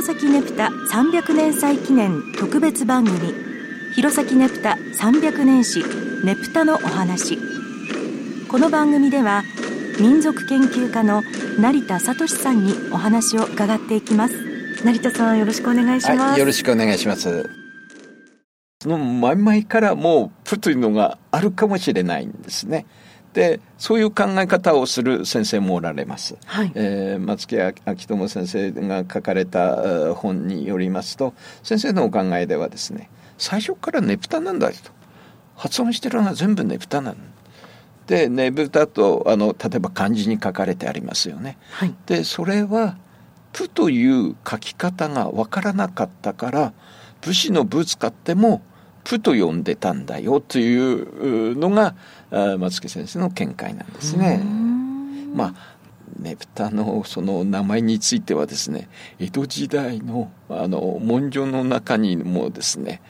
弘前ねぷた300年祭記念特別番組。弘前ねぷた300年史ねぷたのお話。この番組では民族研究家の成田聡さんにお話を伺っていきます。成田さんよろしくお願いします、はい、よろしくお願いします。その前々からもうプというのがあるかもしれないんですね。でそういう考え方をする先生もおられます、はい。えー、松木明友先生が書かれた本によりますと先生のお考えではですね最初からねぷたなんだと。発音してるのは全部ねぷたなの。でねぶたとあの例えば漢字に書かれてありますよね。はい、でそれは「プ」という書き方が分からなかったから武士の「武」使っても「プ」と呼んでたんだよというのが松木先生の見解なんですね。まあねぷたのその名前についてはですね江戸時代のあの文書の中にもですね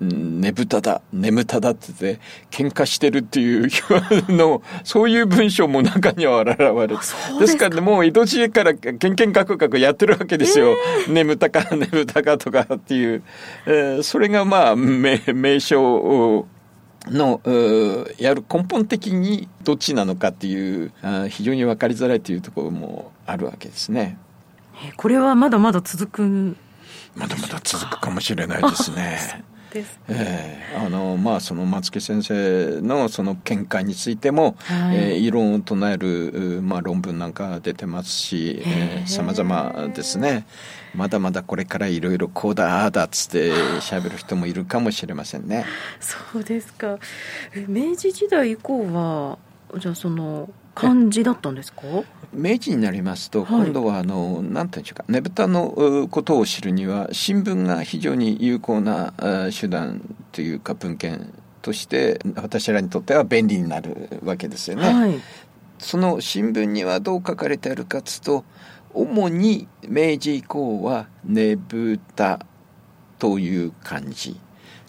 ねぶただ、眠ただってて、喧嘩してるっていうの、そういう文章も中には現れる。ですから、もう江戸時代からけんけんかくかくやってるわけですよ。えー、眠たか、眠たかとかっていう。えー、それがまあ、名名称のやる根本的にどっちなのかっていう非常に分かりづらいというところもあるわけですね。これはまだまだ続くまだまだ続くかもしれないですね。です。えー、あのまあその松木先生のその見解についても、はい、えー、異論を唱える、まあ、論文なんか出てますしさまざまですね。まだまだこれからいろいろこうだああだっつって喋る人もいるかもしれませんね。そうですか。明治時代以降はじゃあその漢字だったんですか？明治になりますと、今度はあの、なんていうんでしょうかねぶたのことを知るには新聞が非常に有効な手段というか文献として私らにとっては便利になるわけですよね。はい、その新聞にはどう書かれてあるかというと主に明治以降は「ねぶた」という漢字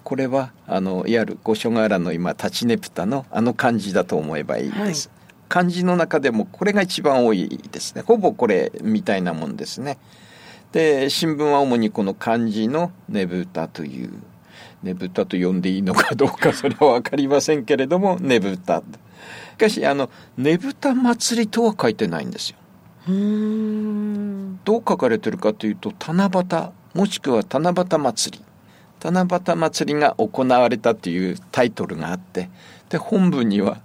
これはあのいわゆる五所川原の今立ちねぷたのあの漢字だと思えばいいです。はい漢字の中でもこれが一番多いですね。ほぼこれみたいなもんですね。で新聞は主にこの漢字のねぶたというねぶたと呼んでいいのかどうかそれは分かりませんけれどもねぶた。しかしあのねぶた祭りとは書いてないんですよ。どう書かれてるかというと七夕もしくは七夕祭り。七夕祭りが行われたというタイトルがあってで本文には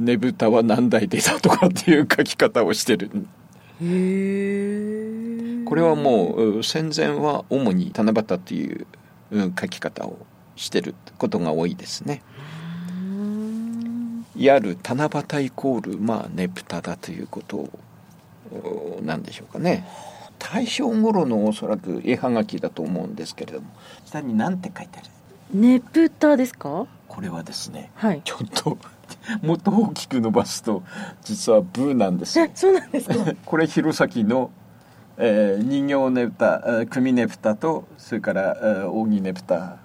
ねぶたは何台出たとかっていう書き方をしてる。へこれはもう戦前は主に七夕っていう書き方をしてることが多いですね。いわゆる七夕イコールまあねぶただということなんでしょうかね。大正頃のおそらく絵はがきだと思うんですけれども下に何て書いてある？ねぶたですか？これはですね、はい、ちょっともっと大きく伸ばすと実はブーなんですよ。そうなんですか？これ弘前の、えー、人形ねぷた組ねぷたとそれから扇ねぷた。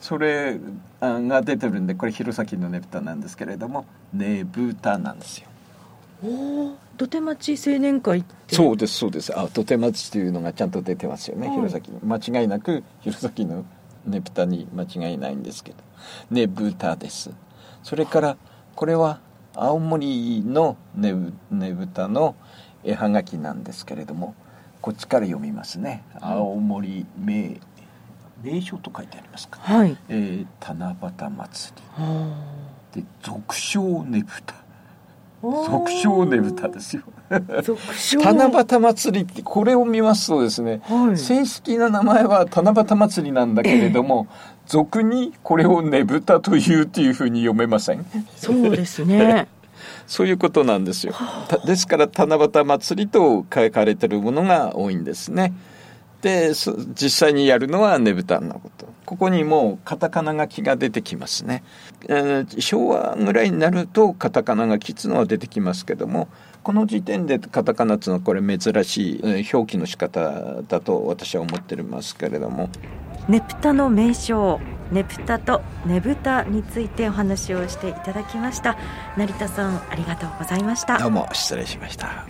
それが出てるんでこれ弘前のねぷたなんですけれどもねぶたなんですよ。おお土手町青年会そうですそうです。あ土手町というのがちゃんと出てますよね、弘前間違いなく弘前のねぷたに間違いないんですけど。ねぶたですそれからこれは青森のねねぶたの絵はがきなんですけれどもこっちから読みますね「青森名名所」と書いてありますか、はい。えー、七夕祭り。で俗称ねぶた。俗称ねぶたですよ。七夕祭りってこれを見ますとですね、はい、正式な名前は七夕祭りなんだけれども、俗にこれをねぶたというっていうふうに読めません？そうですね。そういうことなんですよ。ですから七夕祭りと書かれてるものが多いんですね。で実際にやるのはねぶたのこと。ここにもうカタカナ書きが出てきますね、えー、昭和ぐらいになるとカタカナ書きっつうのは出てきますけどもこの時点でカタカナっつうのはこれ珍しい表記の仕方だと私は思ってますけれどもねぷたの名称ねぷたとねぶたについてお話をしていただきました。成田さんありがとうございました。どうも失礼しました。